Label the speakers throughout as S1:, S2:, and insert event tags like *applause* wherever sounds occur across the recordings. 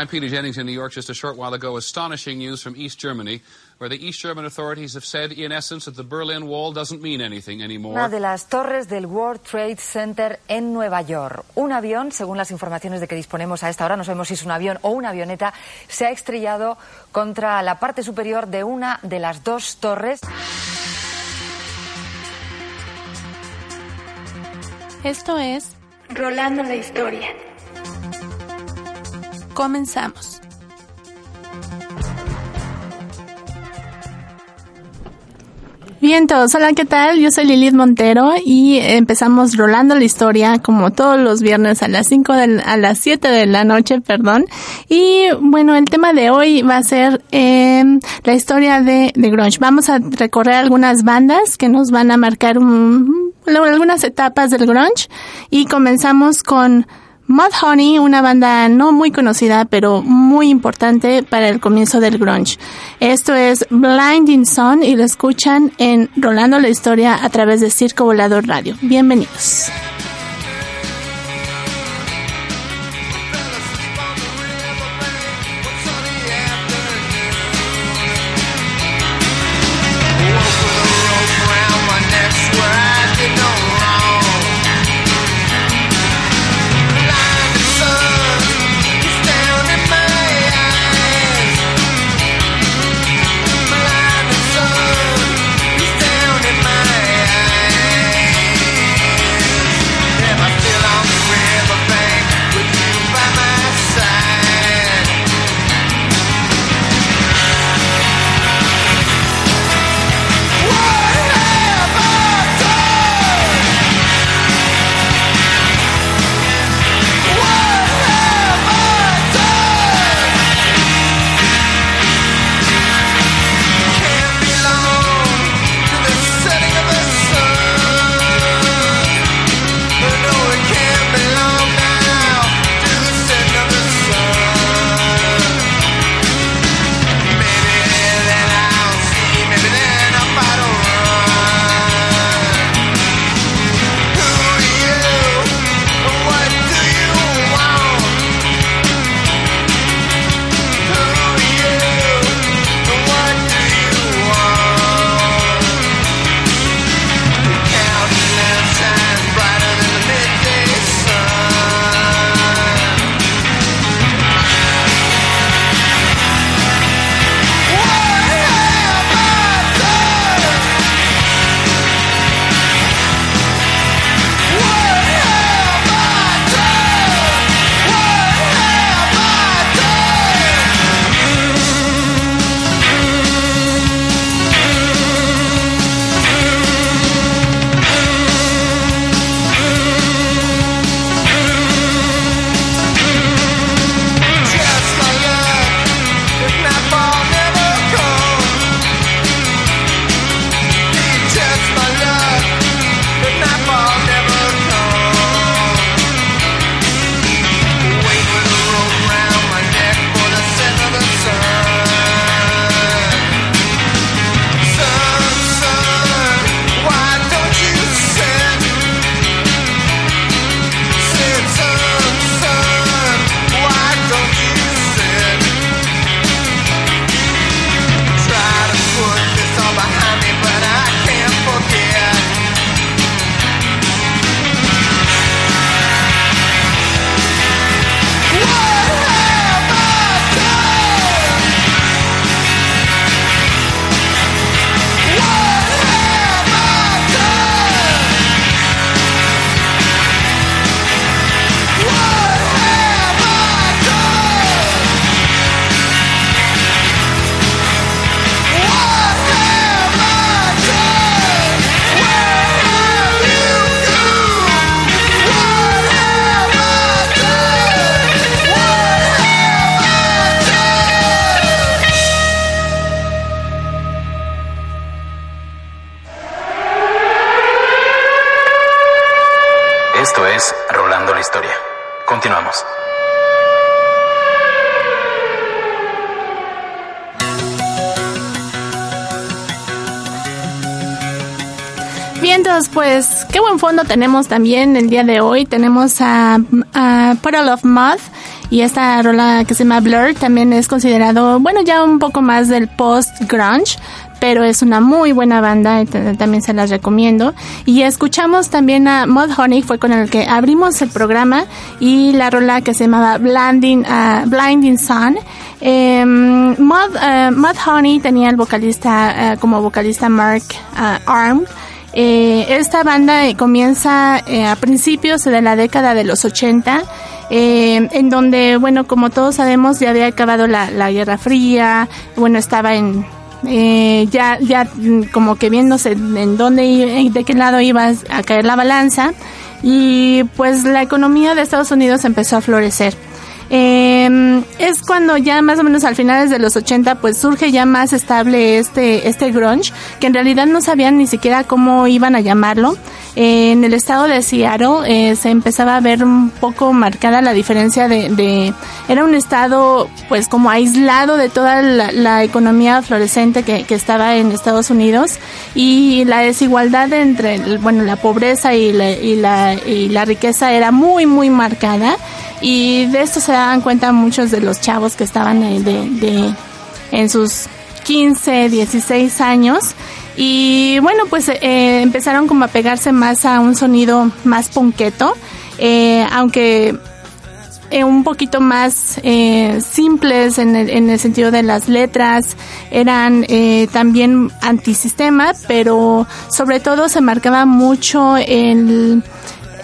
S1: I'm Peter Jennings in New York just a short while ago. Astonishing news from East Germany, where the East German authorities have said, in essence, that the Berlin Wall doesn't mean anything anymore.
S2: Una de las torres del World Trade Center en Nueva York. Un avión, según las informaciones de que disponemos a esta hora, no sabemos si es un avión o una avioneta, se ha estrellado contra la parte superior de una de las dos torres.
S3: Esto es
S4: Rolando la historia.
S3: Comenzamos. Bien todos, hola, ¿qué tal? Yo soy Lilith Montero y empezamos rolando la historia como todos los viernes a las 5 de, a las 7 de la noche, perdón. Y bueno, el tema de hoy va a ser eh, la historia de, de grunge. Vamos a recorrer algunas bandas que nos van a marcar un, algunas etapas del grunge y comenzamos con Mudhoney, una banda no muy conocida, pero muy importante para el comienzo del grunge. Esto es Blinding Sun y lo escuchan en Rolando la Historia a través de Circo Volador Radio. Bienvenidos. Tenemos también el día de hoy. Tenemos a, a Puddle of Mud y esta rola que se llama Blur también es considerado, bueno, ya un poco más del post-grunge, pero es una muy buena banda, también se las recomiendo. Y escuchamos también a Mud Honey, fue con el que abrimos el programa, y la rola que se llamaba Blinding, uh, Blinding Sun. Eh, Mud, uh, Honey tenía el vocalista, uh, como vocalista Mark Arm. Eh, esta banda comienza eh, a principios de la década de los 80, eh, en donde, bueno, como todos sabemos, ya había acabado la, la Guerra Fría, bueno, estaba en eh, ya, ya como que viéndose en dónde, de qué lado iba a caer la balanza y pues la economía de Estados Unidos empezó a florecer. Eh, es cuando ya más o menos al finales de los 80 pues surge ya más estable este, este grunge, que en realidad no sabían ni siquiera cómo iban a llamarlo. Eh, en el estado de Seattle eh, se empezaba a ver un poco marcada la diferencia de, de era un estado pues como aislado de toda la, la economía florescente que, que, estaba en Estados Unidos y la desigualdad entre bueno la pobreza y la, y la, y la riqueza era muy muy marcada y de esto se daban cuenta muchos de los chavos que estaban de, de, en sus 15, 16 años. Y bueno pues eh, empezaron como a pegarse más a un sonido más ponqueto eh, aunque eh, un poquito más eh, simples en el, en el, sentido de las letras, eran también antisistema, pero sobre todo se marcaba mucho el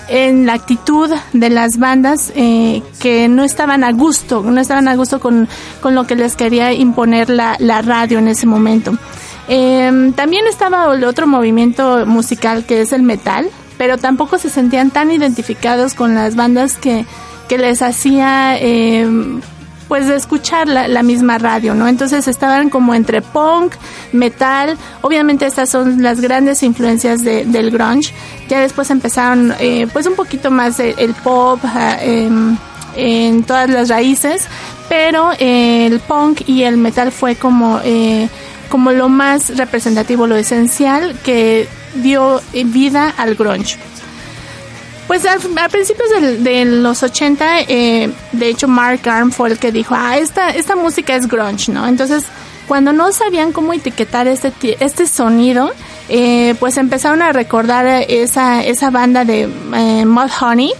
S3: en la actitud de las bandas eh, que no estaban a gusto, no estaban a gusto con, con lo que les quería imponer la, la radio en ese momento. Eh, también estaba el otro movimiento musical que es el metal, pero tampoco se sentían tan identificados con las bandas que, que les hacía eh, pues de escuchar la, la, misma radio, ¿no? Entonces estaban como entre punk, metal, obviamente estas son las grandes influencias de, del grunge, ya después empezaron eh, pues un poquito más el, pop eh, en todas las raíces, pero eh, el punk y el metal fue como, eh, como lo más representativo, lo esencial que dio vida al grunge. Pues a, a principios de, de, los 80, eh, de hecho Mark Arm fue el que dijo, ah, esta, esta música es grunge, ¿no? Entonces, cuando no sabían cómo etiquetar este, este sonido, eh, pues empezaron a recordar esa, esa banda de eh, Mud Honey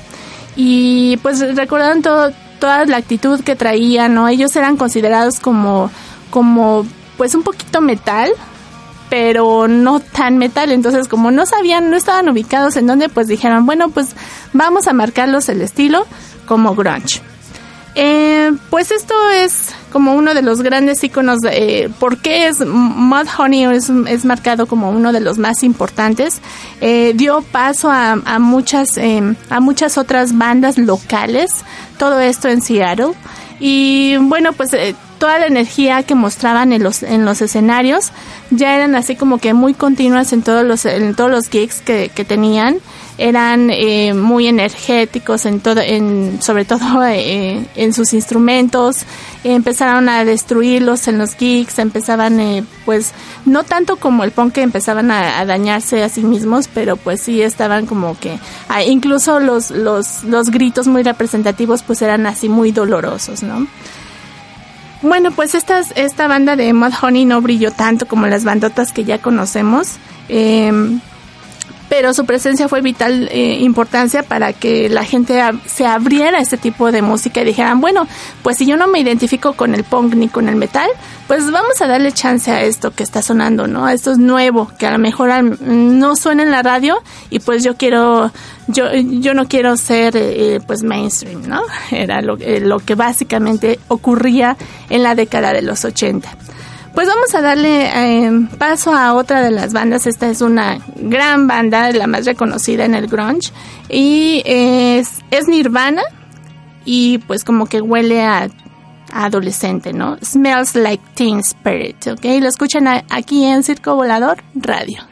S3: y pues recordaron todo, toda la actitud que traían, ¿no? Ellos eran considerados como, como pues un poquito metal, pero no tan metal. Entonces, como no sabían, no estaban ubicados en dónde, pues dijeron, bueno, pues vamos a marcarlos el estilo como grunge. Eh, pues esto es como uno de los grandes iconos eh, por qué es Mud Honey es, es, marcado como uno de los más importantes. Eh, dio paso a, a muchas a muchas otras bandas locales. Todo esto en Seattle. Y bueno, pues toda la energía que mostraban en los en los escenarios ya eran así como que muy continuas en todos los en todos los gigs que, tenían. Eran eh, muy energéticos en todo en sobre todo *laughs* eh, en sus instrumentos. Empezaron a destruirlos en los gigs empezaban eh, pues no tanto como el punk que empezaban a, a, dañarse a sí mismos pero pues sí estaban como que ah, incluso los los los gritos muy representativos pues eran así muy dolorosos no bueno, pues esta, esta banda de Mud Honey no brilló tanto como las bandotas que ya conocemos. Eh, pero su presencia fue vital eh, importancia para que la gente a, se abriera a este tipo de música y dijeran, bueno, pues si yo no me identifico con el punk ni con el metal, pues vamos a darle chance a esto que está sonando, ¿no? Esto es nuevo, que a lo mejor no suena en la radio y pues yo quiero, yo, yo no quiero ser eh, pues mainstream, ¿no? *laughs* Era lo, eh, lo que básicamente ocurría en la década de los 80. Pues vamos a darle eh, paso a otra de las bandas. Esta es una gran banda, la más reconocida en el grunge. Y es, es Nirvana. Y pues como que huele a, adolescente, ¿no? Smells like Teen Spirit, ¿ok? Lo escuchan aquí en Circo Volador Radio.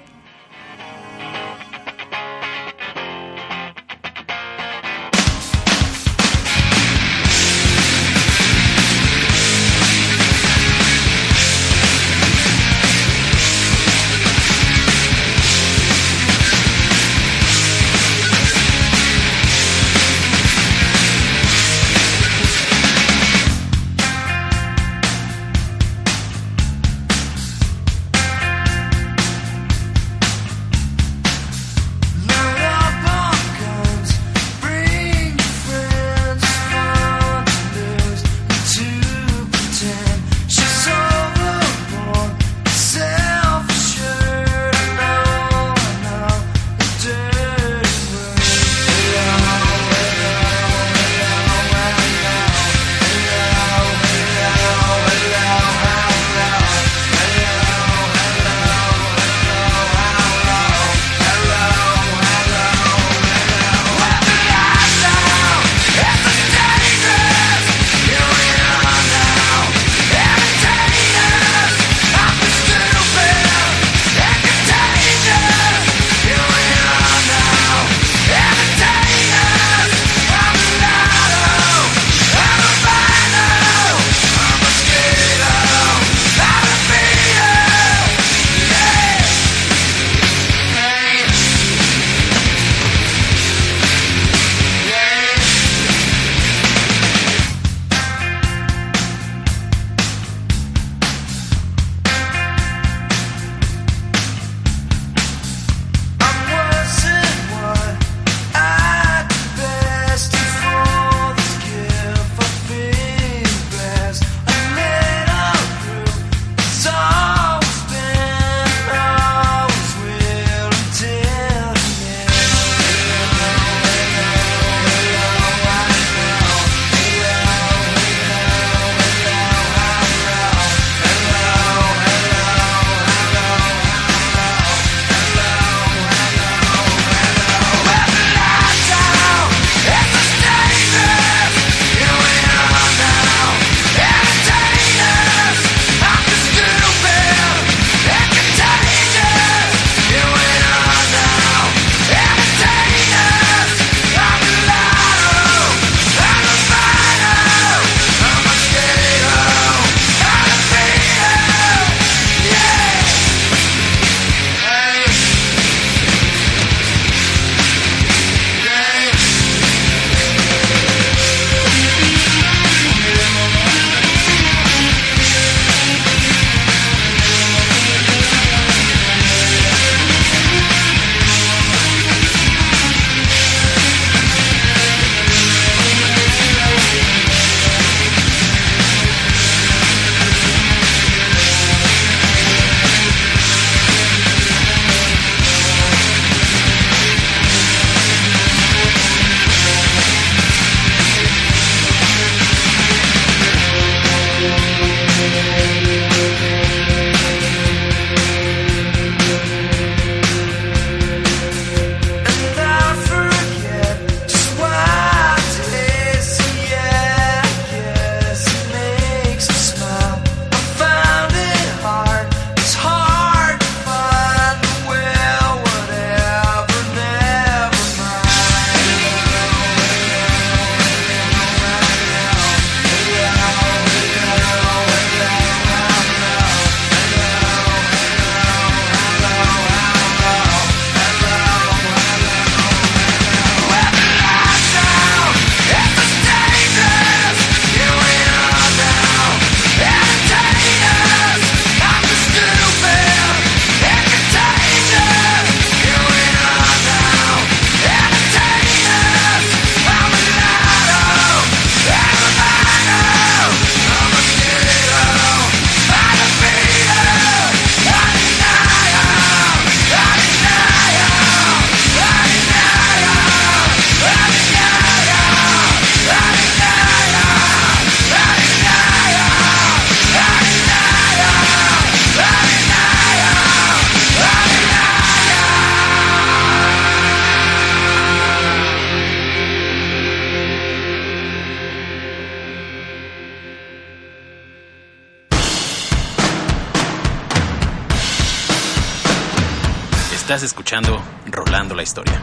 S5: Estás escuchando Rolando la Historia.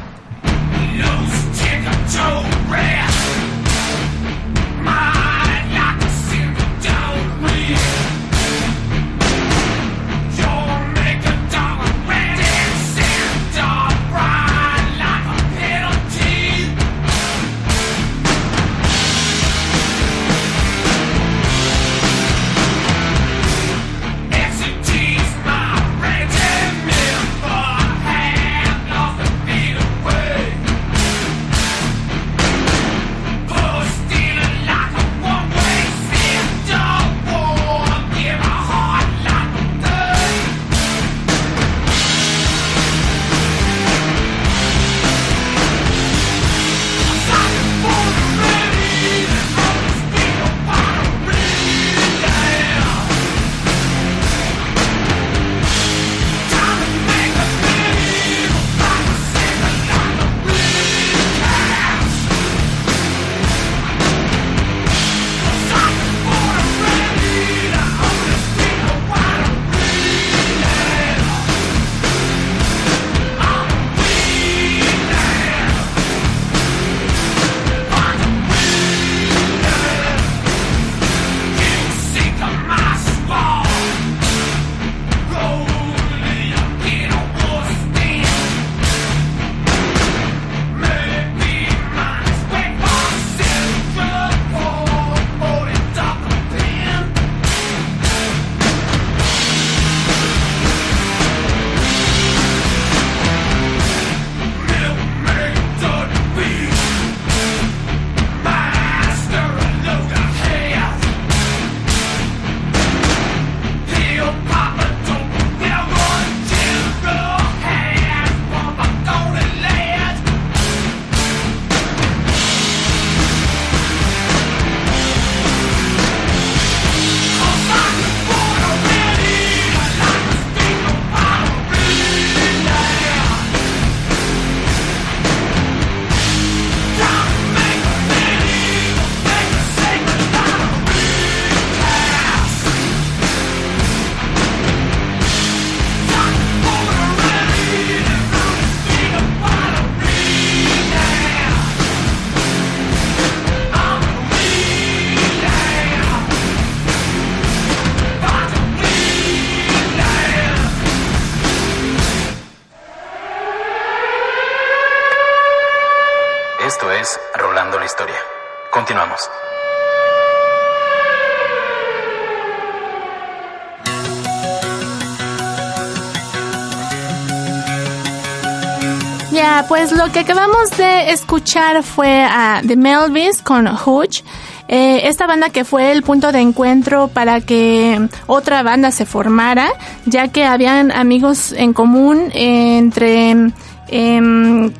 S3: Que acabamos de escuchar fue a The Melvis con Hooch. Eh, esta banda que fue el punto de encuentro para que otra banda se formara, ya que habían amigos en común entre em,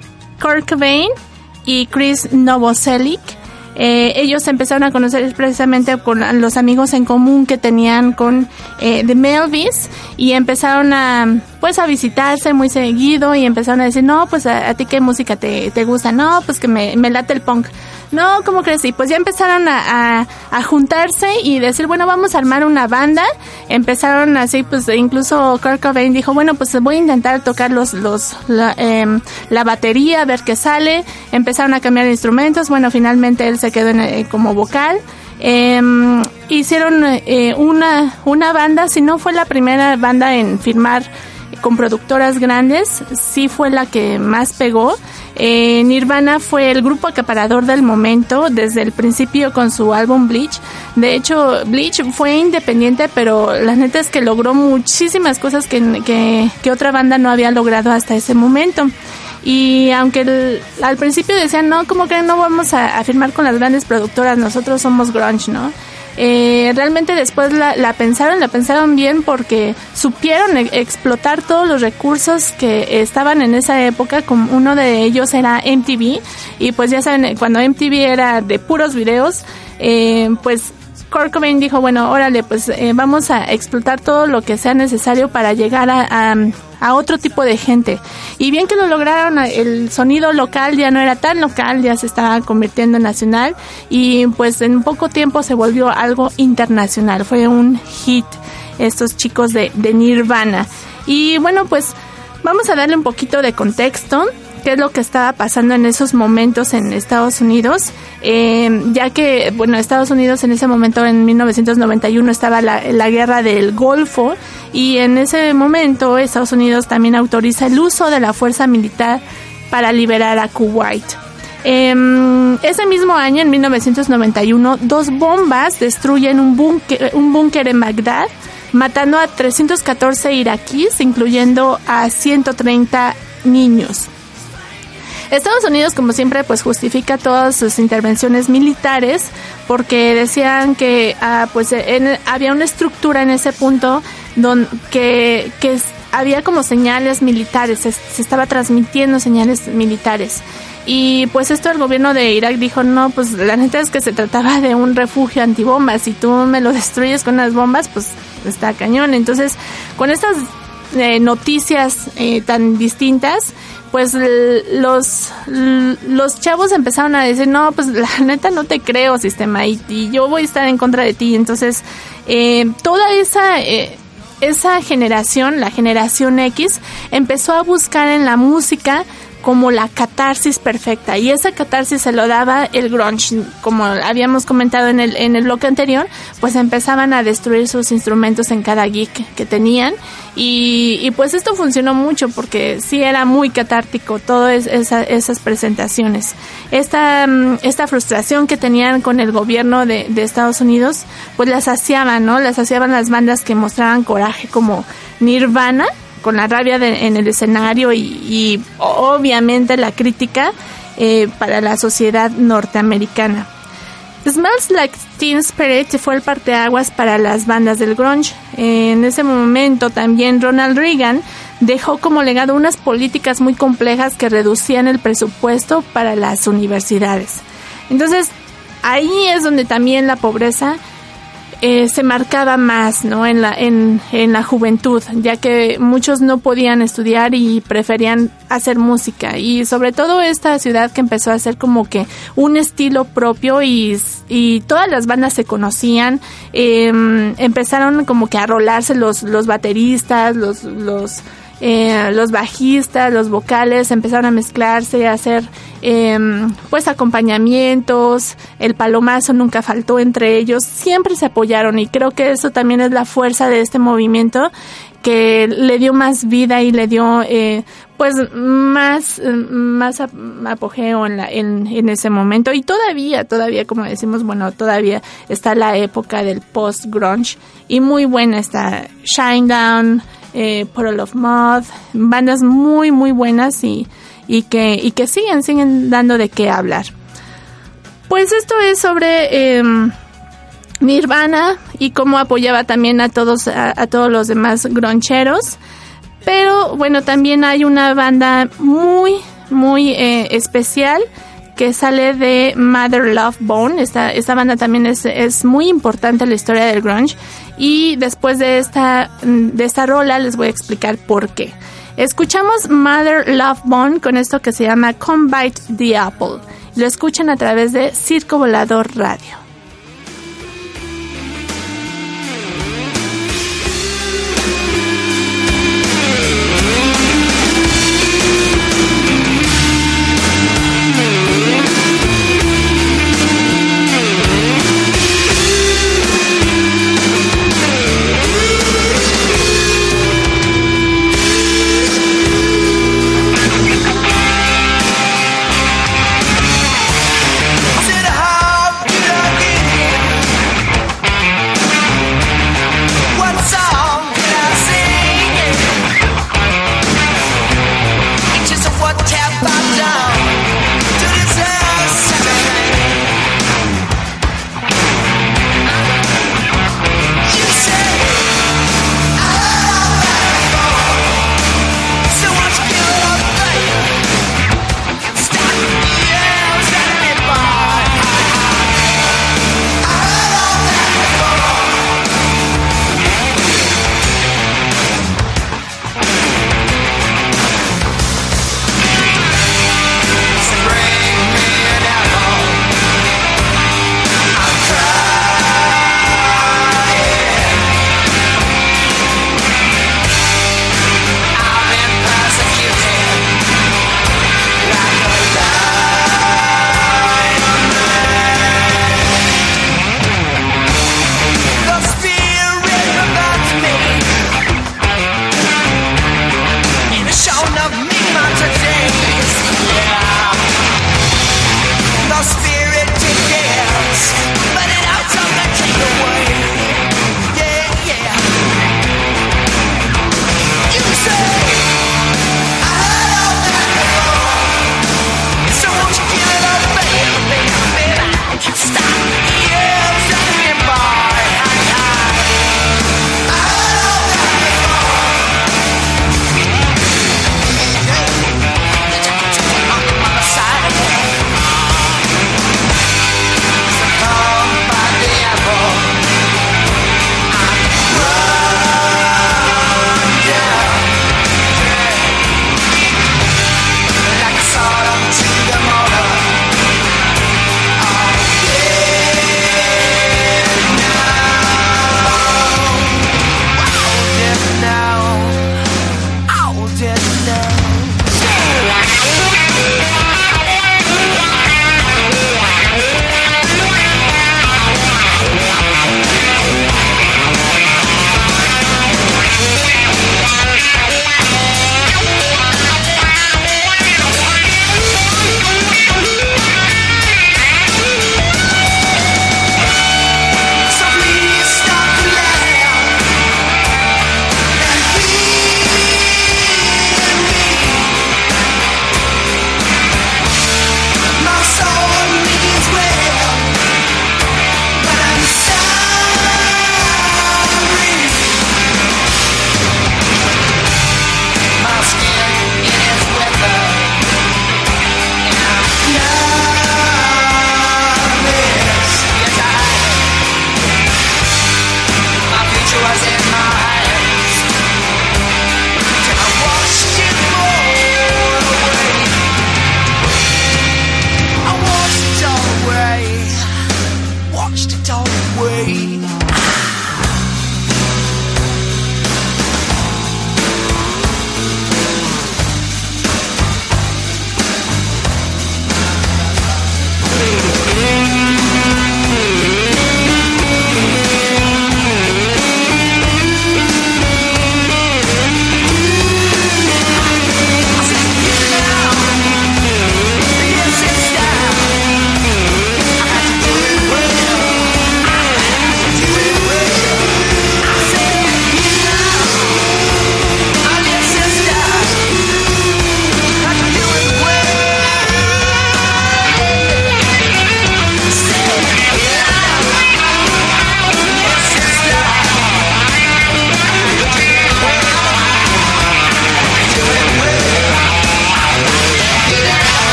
S3: Kurt Cobain y Chris Novoselic. Eh, ellos empezaron a conocer precisamente con los amigos en común que tenían con eh, The Melvis y empezaron a pues a visitarse muy seguido y empezaron a decir no pues a, ti qué música te, te, gusta no pues que me, me late el punk no, ¿cómo crees? Y pues ya empezaron a, a, juntarse y decir, bueno, vamos a armar una banda. Empezaron así, pues incluso Kurt Cobain dijo, bueno, pues voy a intentar tocar los, los, la, em, la batería, ver qué sale. Empezaron a cambiar instrumentos. Bueno, finalmente él se quedó en, eh, como vocal. Eh, hicieron eh, una, una banda, si no fue la primera banda en firmar con productoras grandes, sí fue la que más pegó. Eh, Nirvana fue el grupo acaparador del momento desde el principio con su álbum Bleach. De hecho, Bleach fue independiente, pero la neta es que logró muchísimas cosas que, que, otra banda no había logrado hasta ese momento. Y aunque al principio decían, no, como que no vamos a, a firmar con las grandes productoras, nosotros somos grunge, ¿no? Eh, realmente después la, pensaron, la pensaron bien porque supieron e, explotar todos los recursos que estaban en esa época, como uno de ellos era MTV, y pues ya saben, cuando MTV era de puros videos, eh, pues Kurt dijo, bueno, órale, pues eh, vamos a explotar todo lo que sea necesario para llegar a, a, otro tipo de gente. Y bien que lo lograron, el sonido local ya no era tan local, ya se estaba convirtiendo en nacional y pues en poco tiempo se volvió algo internacional. Fue un hit estos chicos de, de Nirvana. Y bueno, pues vamos a darle un poquito de contexto qué es lo que estaba pasando en esos momentos en Estados Unidos, eh, ya que, bueno, Estados Unidos en ese momento, en 1991, estaba la, guerra del Golfo y en ese momento Estados Unidos también autoriza el uso de la fuerza militar para liberar a Kuwait. Eh, ese mismo año, en 1991, dos bombas destruyen un búnker en Bagdad, matando a 314 iraquíes, incluyendo a 130 niños. Estados Unidos, como siempre, pues justifica todas sus intervenciones militares porque decían que ah, pues había una estructura en ese punto donde que, había como señales militares, se, se estaba transmitiendo señales militares. Y pues esto el gobierno de Irak dijo, no, pues la neta es que se trataba de un refugio antibombas. Si tú me lo destruyes con unas bombas, pues está cañón. Entonces, con estas eh, noticias eh, tan distintas, pues los, los chavos empezaron a decir, no, pues la *laughs* neta no te creo, sistema, y, yo voy a estar en contra de ti. Entonces, eh, toda esa, eh, esa generación, la generación X, empezó a buscar en la música como la catarsis perfecta. Y esa catarsis se lo daba el grunge como habíamos comentado en el en el bloque anterior pues empezaban a destruir sus instrumentos en cada geek que tenían. Y, y pues esto funcionó mucho porque sí era muy catártico todas esa, esas presentaciones. Esta mm, esta frustración que tenían con el gobierno de, de Estados Unidos pues las saciaban no las saciaban las bandas que mostraban coraje como Nirvana con la rabia en el escenario y, obviamente la crítica eh, para la sociedad norteamericana. Smells Like Teen Spirit fue el parteaguas para las bandas del grunge. En ese momento también Ronald Reagan dejó como legado unas políticas muy complejas que reducían el presupuesto para las universidades. Entonces, ahí es donde también la pobreza eh, se marcaba más ¿no? en, la, en, en la juventud, ya que muchos no podían estudiar y preferían hacer música. Y sobre todo esta ciudad que empezó a hacer como que un estilo propio y, y todas las bandas se conocían, em, empezaron como que a rolarse los, los bateristas, los... los eh, los bajistas, los vocales empezaron a mezclarse, a hacer eh, pues acompañamientos, el palomazo nunca faltó entre ellos, siempre se apoyaron y creo que eso también es la fuerza de este movimiento que le dio más vida y le dio eh, pues más más apogeo en, la, en, en ese momento. Y todavía todavía como decimos bueno todavía está la época del post grunge y muy buena está Shinedown eh, Puddle of bandas muy muy buenas y, y, que, y que siguen, siguen dando de qué hablar. Pues esto es sobre em, Nirvana y cómo apoyaba también a todos, a, todos los demás groncheros. Pero bueno, también hay una banda muy, muy eh, especial que sale de Mother Love Bone. Esta, esta banda también es, es muy importante en la historia del grunge. Y después de esta, de esta rola les voy a explicar por qué. Escuchamos Mother Love Bone con esto que se llama Come Bite the Apple. Lo escuchan a través de Circo Volador Radio.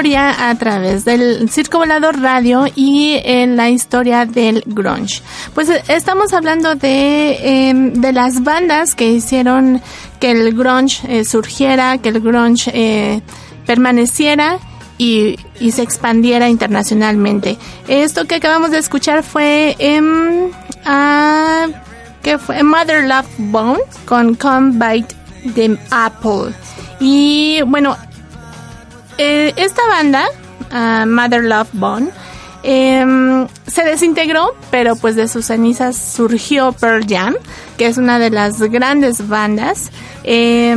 S5: Historia
S3: a través del Circo Volador Radio y en la historia del grunge. Pues eh, estamos hablando de, em, de las bandas que hicieron que el grunge eh, surgiera, que el grunge eh, permaneciera y, y, se expandiera internacionalmente. Esto que acabamos de escuchar fue em, que fue Mother Love Bone con Come Bite the Apple. Y bueno, eh, esta banda, uh, Mother Love Bone, eh, se desintegró, pero pues de sus cenizas surgió Pearl Jam, que es una de las grandes bandas. Eh,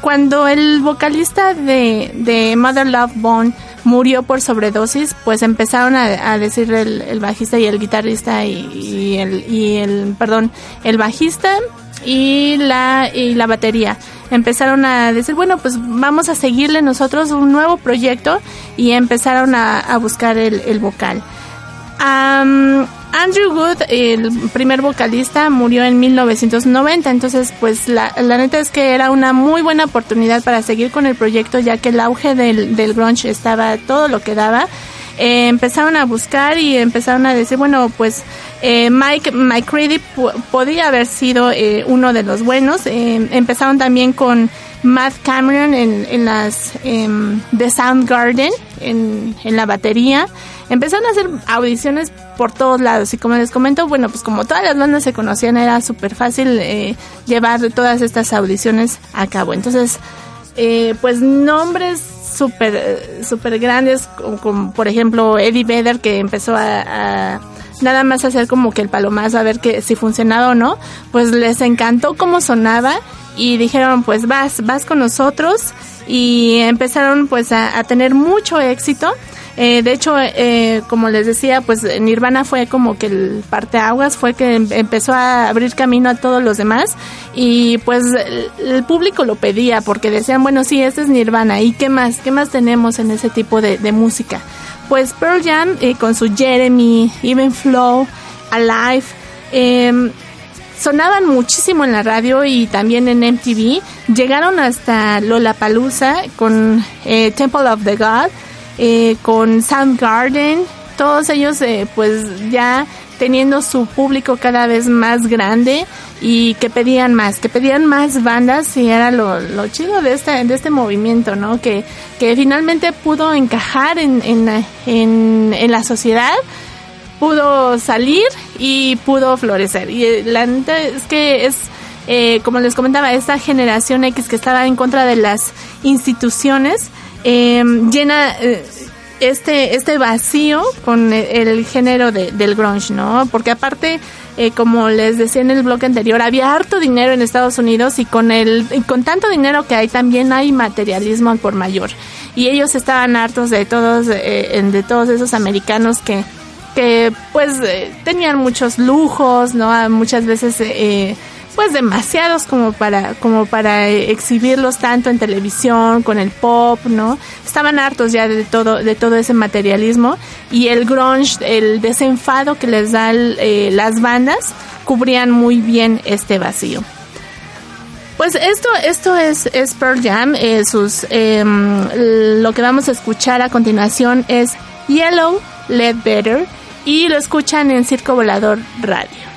S3: cuando el vocalista de, Mother Love Bone murió por sobredosis, pues empezaron a, a decir el, bajista y el guitarrista y el, perdón, el bajista y la, y la batería empezaron a decir, bueno, pues vamos a seguirle nosotros un nuevo proyecto y empezaron a, buscar el, vocal. Um, Andrew Wood, el primer vocalista, murió en 1990, entonces pues la, la, neta es que era una muy buena oportunidad para seguir con el proyecto ya que el auge del, del grunge estaba todo lo que daba. Eh, empezaron a buscar y empezaron a decir, bueno, pues eh, Mike McCready podía haber sido eh, uno de los buenos. Eh, empezaron también con Matt Cameron en, en las The Soundgarden, en, en la batería. Empezaron a hacer audiciones por todos lados y como les comento, bueno, pues como todas las bandas se conocían, era súper fácil eh, llevar todas estas audiciones a cabo. Entonces, eh, pues nombres súper super grandes, como, por ejemplo Eddie Vedder, que empezó a, nada más hacer como que el palomazo a ver que si funcionaba o no, pues les encantó cómo sonaba y dijeron pues vas, vas con nosotros y empezaron pues a tener mucho éxito. Eh, de hecho, eh, como les decía, pues Nirvana fue como que el parteaguas, fue que empezó a abrir camino a todos los demás y pues el, público lo pedía porque decían, bueno, sí, este es Nirvana y qué más, qué más tenemos en ese tipo de, música. Pues Pearl Jam eh, con su Jeremy, Even Flow, Alive, eh, sonaban muchísimo en la radio y también en MTV. Llegaron hasta Lollapalooza con eh, Temple of the God, eh, con Soundgarden, todos ellos eh, pues ya teniendo su público cada vez más grande y que pedían más, que pedían más bandas y era lo, lo chido de este, de este movimiento, ¿no? Que, que finalmente pudo encajar en, en, en, en la sociedad, pudo salir y pudo florecer. Y la neta es que es, eh, como les comentaba, esta generación X que estaba en contra de las instituciones, eh, llena... Este este vacío con el, el género de, del grunge, ¿no? Porque aparte, eh, como les decía en el bloque anterior, había harto dinero en Estados Unidos y con el con tanto dinero que hay también hay materialismo por mayor y ellos estaban hartos de todos eh, de todos esos americanos que que pues eh, tenían muchos lujos, ¿no? Muchas veces pues demasiados como para como para exhibirlos tanto en televisión con el pop no estaban hartos ya de todo de todo ese materialismo y el grunge el desenfado que les da el, eh, las bandas cubrían muy bien este vacío. Pues esto esto es, Pearl Jam eh, sus eh, lo que vamos a escuchar a continuación es Yellow Led Better y lo escuchan en Circo Volador Radio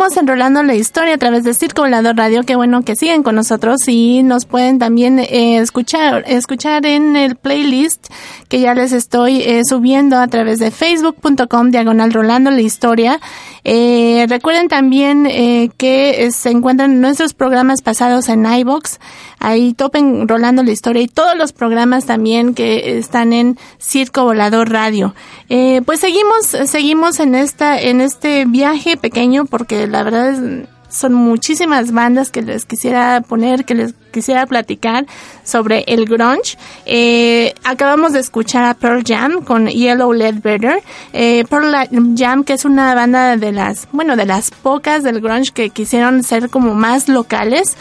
S3: seguimos enrolando la historia a través de Circo Volador Radio. Qué bueno que siguen con nosotros y nos pueden también eh, escuchar, escuchar en el playlist que ya les estoy eh, subiendo a través de facebook.com diagonal rolando la historia. Eh, recuerden también eh, que eh, se encuentran nuestros programas pasados en iBox. Ahí topen rolando la historia y todos los programas también que están en Circo Volador Radio. Eh, pues seguimos, seguimos en esta, en este viaje pequeño porque la verdad es, son muchísimas bandas que les quisiera poner, que les quisiera platicar sobre el grunge. Eh, acabamos de escuchar a Pearl Jam con Yellow Ledbetter. Eh, Pearl Jam, que es una banda de las, bueno, de las pocas del grunge que quisieron ser como más locales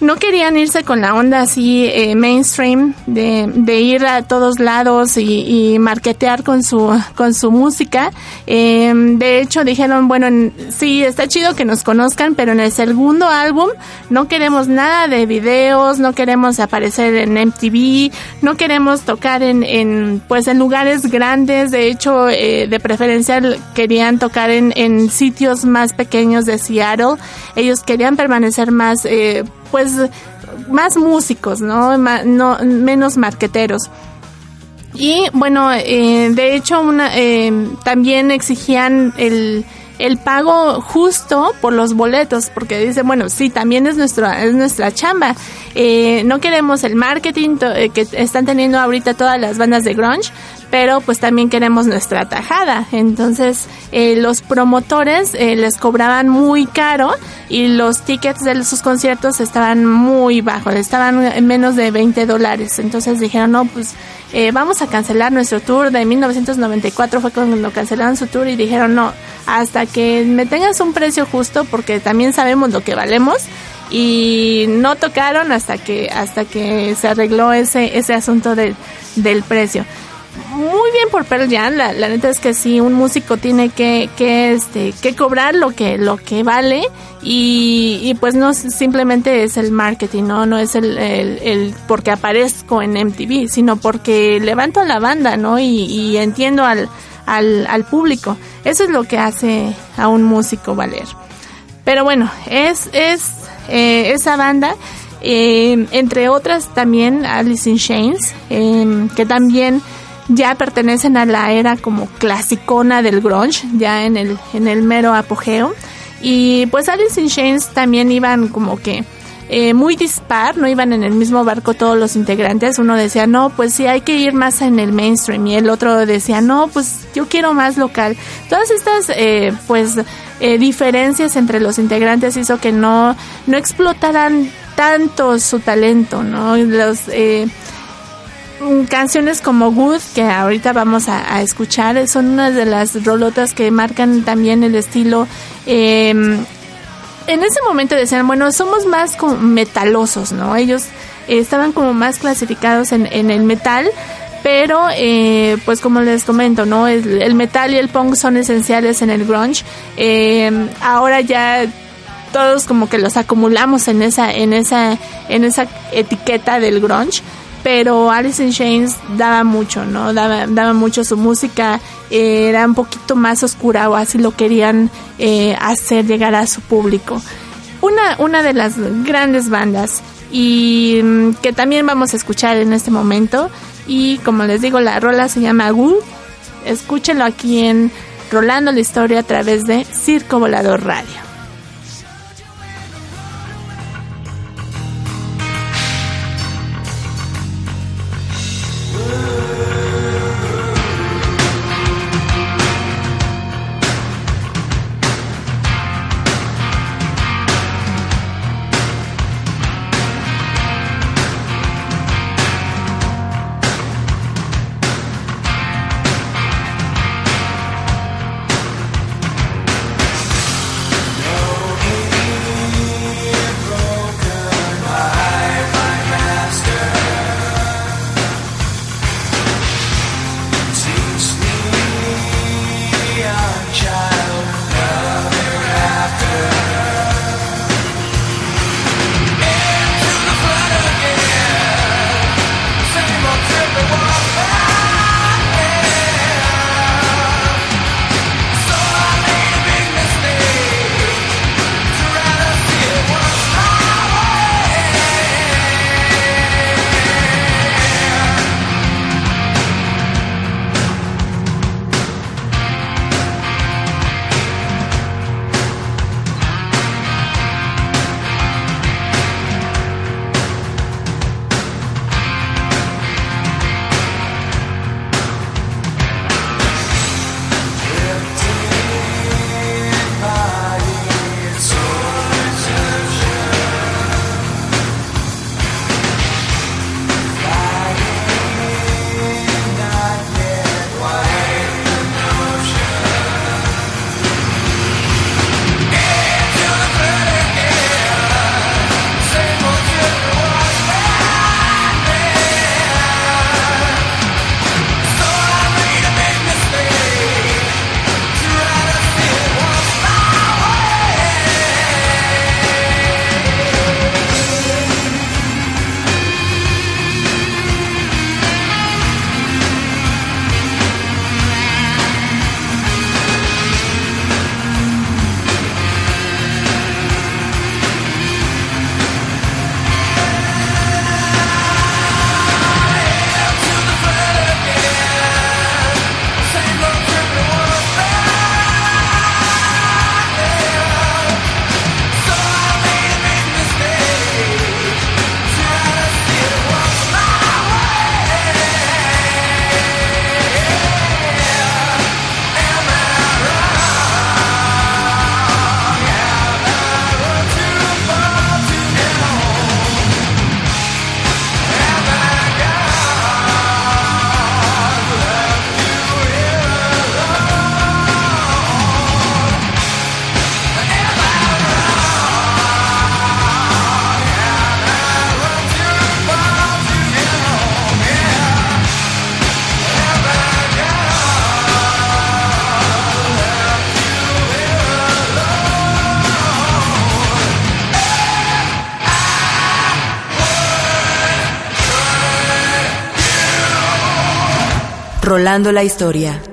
S3: no querían irse con la onda así eh, mainstream de, de, ir a todos lados y, y, marketear con su con su música. Eh, de hecho dijeron bueno sí está chido que nos conozcan pero en el segundo álbum no queremos nada de videos no queremos aparecer en MTV no queremos tocar en, en pues en lugares grandes. De hecho eh, de preferencia querían tocar en, en sitios más pequeños de Seattle. Ellos querían permanecer más eh, pues más músicos, ¿no? no menos marqueteros. Y bueno, eh, de hecho una, eh, también exigían el, el pago justo por los boletos, porque dicen, bueno, sí, también es, nuestro, es nuestra chamba. Eh, no queremos el marketing eh, que están teniendo ahorita todas las bandas de grunge, pero pues también queremos nuestra tajada. Entonces, eh, los promotores eh, les cobraban muy caro y los tickets de sus conciertos estaban muy bajos, estaban en menos de 20 dólares. Entonces dijeron, no, pues eh, vamos a cancelar nuestro tour de 1994 fue cuando cancelaron su tour y dijeron no, hasta que me tengas un precio justo porque también sabemos lo que valemos y no tocaron hasta que hasta que se arregló ese ese asunto del, del precio muy bien por Pearl Jam, la, la, neta es que sí, un músico tiene que, que, este, que cobrar lo que, lo que vale y, pues no simplemente es el marketing, no, no es el, el, el, porque aparezco en MTV, sino porque levanto a la banda, ¿no? Y, y entiendo al, al, al público. Eso es lo que hace a un músico valer. Pero bueno, es, es eh, esa banda, eh, entre otras también Alice in Chains, eh, que también ya pertenecen a la era como clasicona del grunge, ya en el, en el mero apogeo.
S6: Y pues Alice in Chains también iban como que eh, muy dispar, no iban en el mismo barco todos los integrantes. Uno decía, no, pues sí, hay que ir más en el mainstream. Y el otro decía, no, pues yo quiero más local. Todas estas, eh, pues, eh, diferencias entre los integrantes hizo que no, no explotaran tanto su talento, ¿no? Los, mm, canciones como Good, que ahorita vamos a, escuchar, son unas de las rolotas que marcan también el estilo eh, en ese momento decían, bueno, somos más como metalosos, ¿no? Ellos estaban como más clasificados en, el metal, pero eh, pues como les comento, ¿no? El, metal y el punk son esenciales en el grunge. Eh, ahora ya todos como que los acumulamos en esa, en esa, en esa etiqueta del grunge pero Alice in Chains daba mucho, ¿no? Daba, daba mucho su música, eh, era un poquito más oscura o así lo querían eh, hacer llegar a su público. Una, una de las grandes bandas y mm, que también vamos a escuchar en este momento y como les digo la rola se llama Gul, escúchenlo aquí en Rolando la Historia a través de Circo Volador Radio.
S7: Rolando la historia.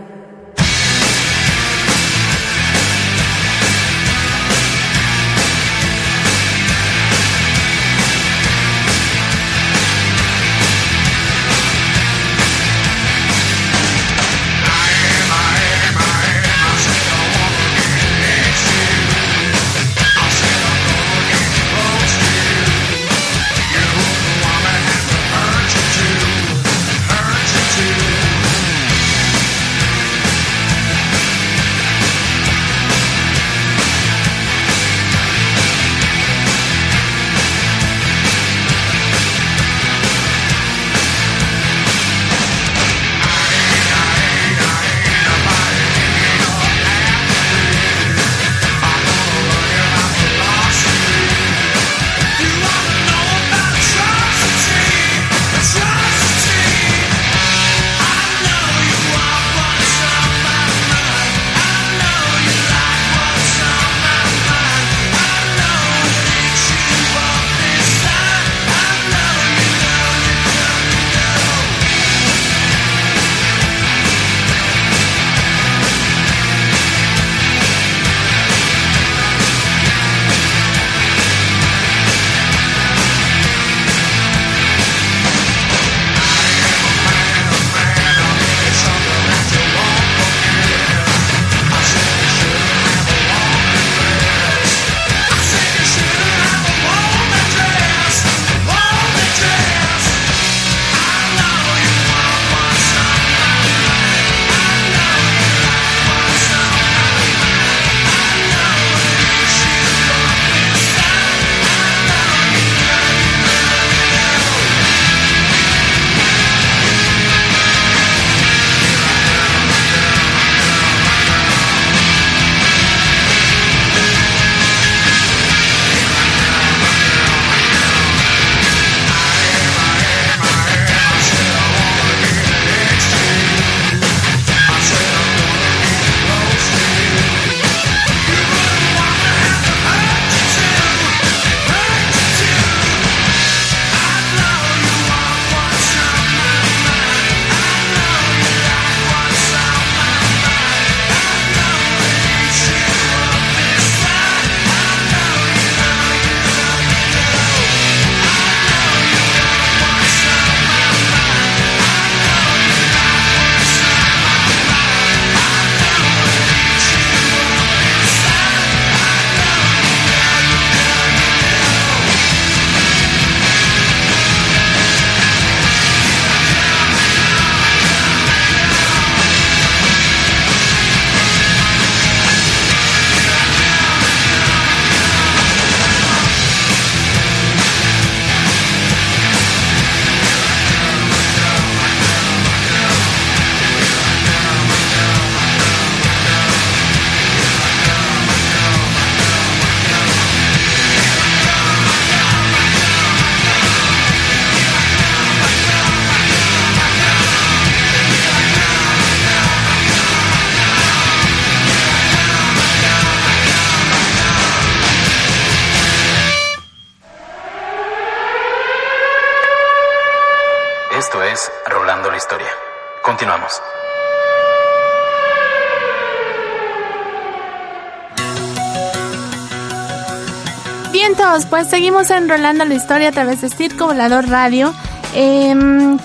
S3: Enrolando la historia a través de Circo Volador Radio. Em,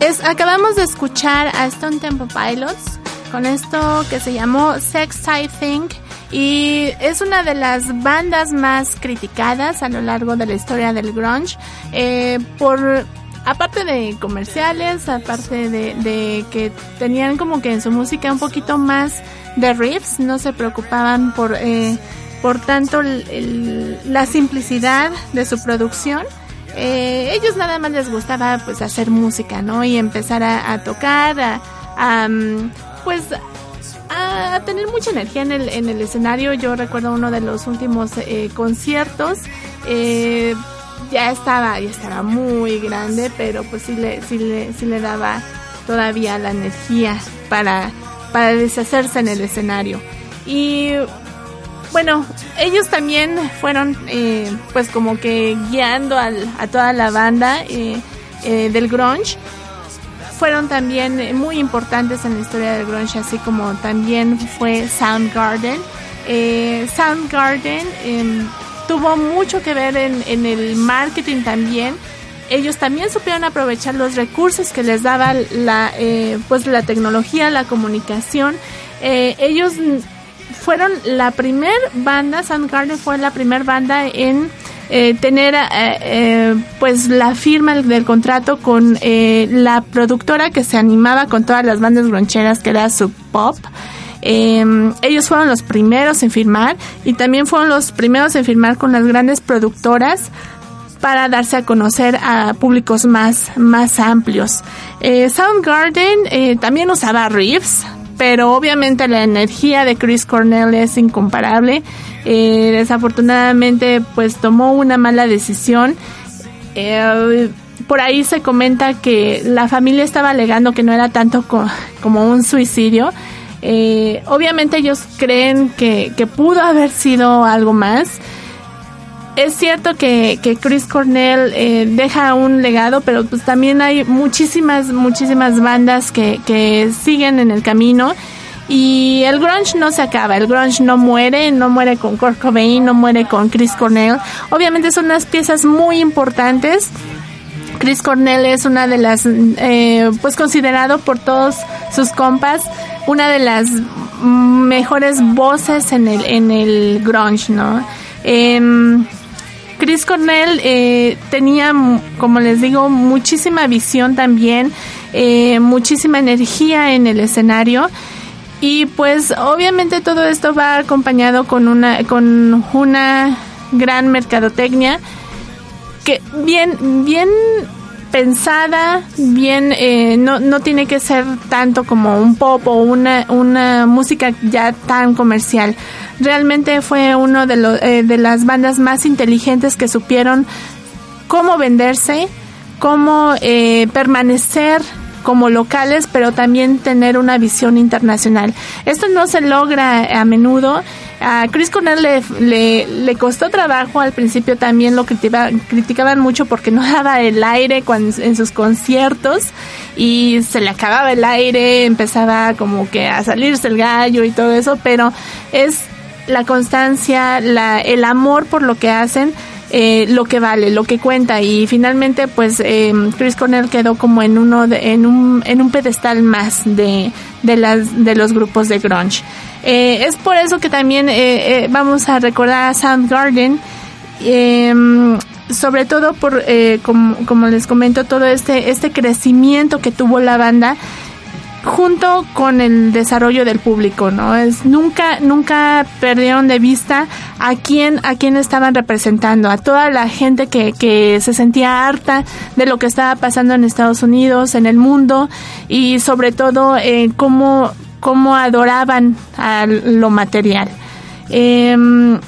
S3: es, acabamos de escuchar a Stone Temple Pilots con esto que se llamó Sex Side Thing y es una de las bandas más criticadas a lo largo de la historia del grunge eh, por aparte de comerciales, aparte de, que tenían como que en su música un poquito más de riffs, no se preocupaban por eh, por tanto la simplicidad de su producción. Eh, ellos nada más les gustaba pues hacer música, ¿no? Y empezar a, tocar, a, mm, pues a tener mucha energía en el, en el escenario. Yo recuerdo uno de los últimos eh, conciertos. Eh, ya estaba, ya estaba muy grande, pero pues sí le, sí le, sí le daba todavía la energía para, para deshacerse en el escenario. Y bueno, ellos también fueron eh, pues como que guiando al, a toda la banda del grunge fueron también muy importantes en la historia del grunge, así como también fue Soundgarden. Eh, Soundgarden em, tuvo mucho que ver en, el marketing también. Ellos también supieron aprovechar los recursos que les daba la, eh, pues la tecnología, la comunicación. Eh, ellos fueron la primer banda, Soundgarden fue la primera banda en eh, tener eh, eh, pues la firma del contrato con la productora que se animaba con todas las bandas groncheras que era Sub Pop. ellos fueron los primeros en firmar y también fueron los primeros en firmar con las grandes productoras para darse a conocer a públicos más, más amplios. Soundgarden también usaba riffs, pero obviamente la energía de Chris Cornell es incomparable. Eh, desafortunadamente, pues tomó una mala decisión. Eh, por ahí se comenta que la familia estaba alegando que no era tanto como un suicidio. Eh, obviamente ellos creen que, que, pudo haber sido algo más. Es cierto que, que Chris Cornell deja un legado, pero pues también hay muchísimas, muchísimas bandas que, que siguen en el camino y el grunge no se acaba, el grunge no muere, no muere con Kurt Cobain, no muere con Chris Cornell. Obviamente son unas piezas muy importantes. Chris Cornell es una de las, eh, pues considerado por todos sus compas, una de las mejores voces en el, en el grunge, ¿no? Em, Chris Cornell eh, tenía, como les digo, muchísima visión también, eh, muchísima energía en el escenario y pues obviamente todo esto va acompañado con una, con una gran mercadotecnia que bien, bien pensada, bien, eh, no, no tiene que ser tanto como un pop o una, una música ya tan comercial. Realmente fue uno de, los eh, de las bandas más inteligentes que supieron cómo venderse, cómo eh, permanecer como locales, pero también tener una visión internacional. Esto no se logra a menudo. A Chris Cornell le, le, costó trabajo al principio también lo criticaban mucho porque no daba el aire en sus conciertos y se le acababa el aire, empezaba como que a salirse el gallo y todo eso, pero es la constancia, la, el amor por lo que hacen eh, lo que vale, lo que cuenta y finalmente pues eh, Chris Cornell quedó como en uno en un en un pedestal más de de las de los grupos de grunge. Eh, es por eso que también eh, vamos a recordar a Soundgarden em, sobre todo por como, como les comento todo este este crecimiento que tuvo la banda junto con el desarrollo del público, ¿no? Es nunca nunca perdieron de vista a quién a quién estaban representando, a toda la gente que, que se sentía harta de lo que estaba pasando en Estados Unidos, en el mundo y sobre todo eh, cómo cómo adoraban a lo material. Em,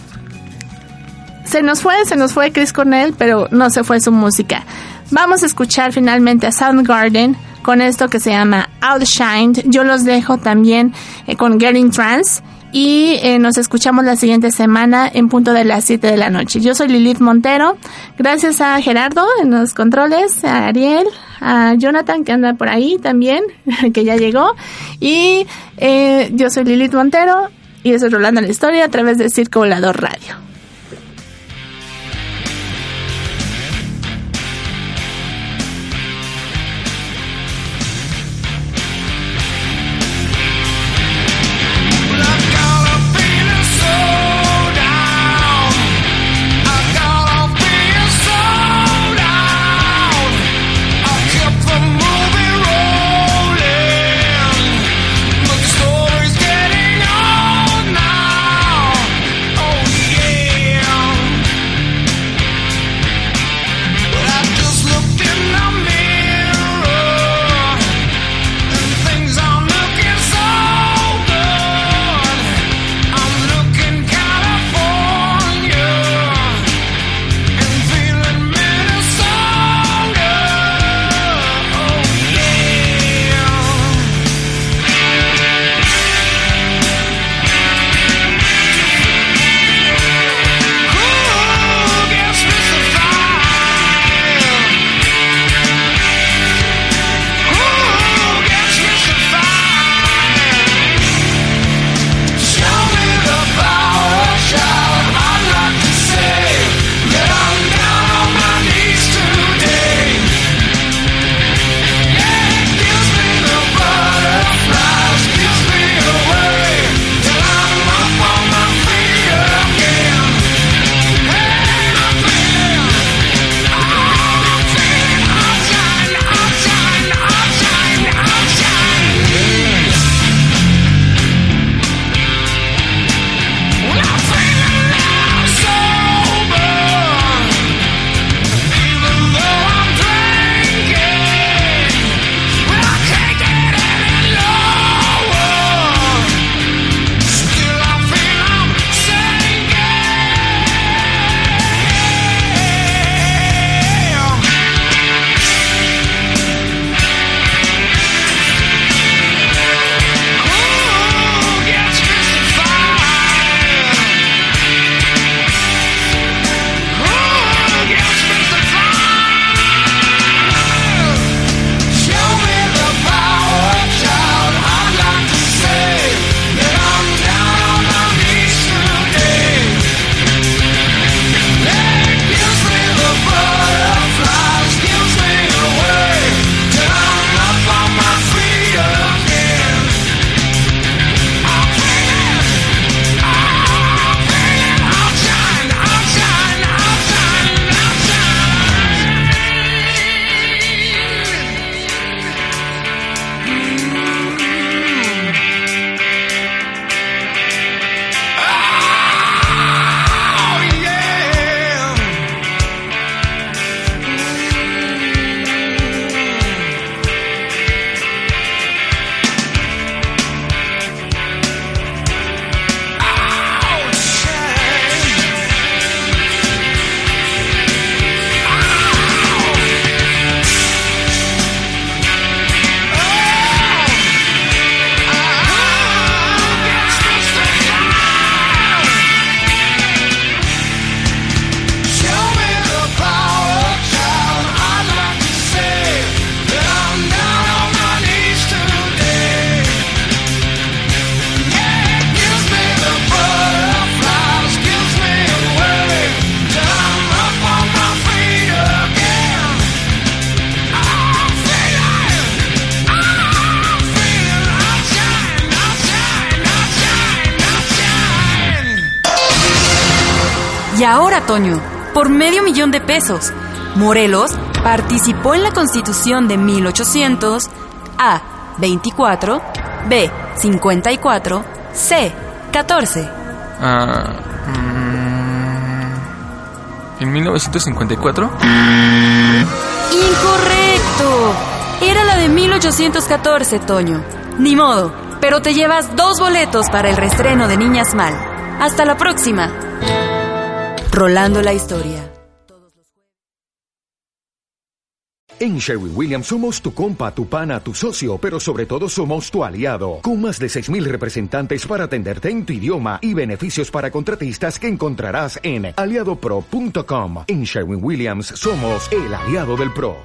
S3: se nos fue, se nos fue Chris Cornell, pero no se fue su música. Vamos a escuchar finalmente a Soundgarden con esto que se llama Outshined. Yo los dejo también eh, con Getting Trans
S5: y eh, nos escuchamos la siguiente semana en punto de las 7 de la noche. Yo soy Lilith Montero. Gracias a Gerardo en los controles, a Ariel, a Jonathan que anda por ahí también, *laughs* que ya llegó. Y eh, yo soy Lilith Montero y eso es Rolando la Historia a través de Circo Volador Radio.
S7: Medio millón de pesos. Morelos participó en la Constitución de 1800 A. 24, B. 54, C. 14.
S8: Ah, mm, ¿En 1954?
S7: Incorrecto. Era la de 1814, Toño. Ni modo, pero te llevas dos boletos para el restreno de Niñas Mal. Hasta la próxima. Rolando la historia.
S9: En Sherwin Williams somos tu compa, tu pana, tu socio, pero sobre todo somos tu aliado, con más de 6.000 representantes para atenderte en tu idioma y beneficios para contratistas que encontrarás en aliadopro.com. En Sherwin Williams somos el aliado del PRO.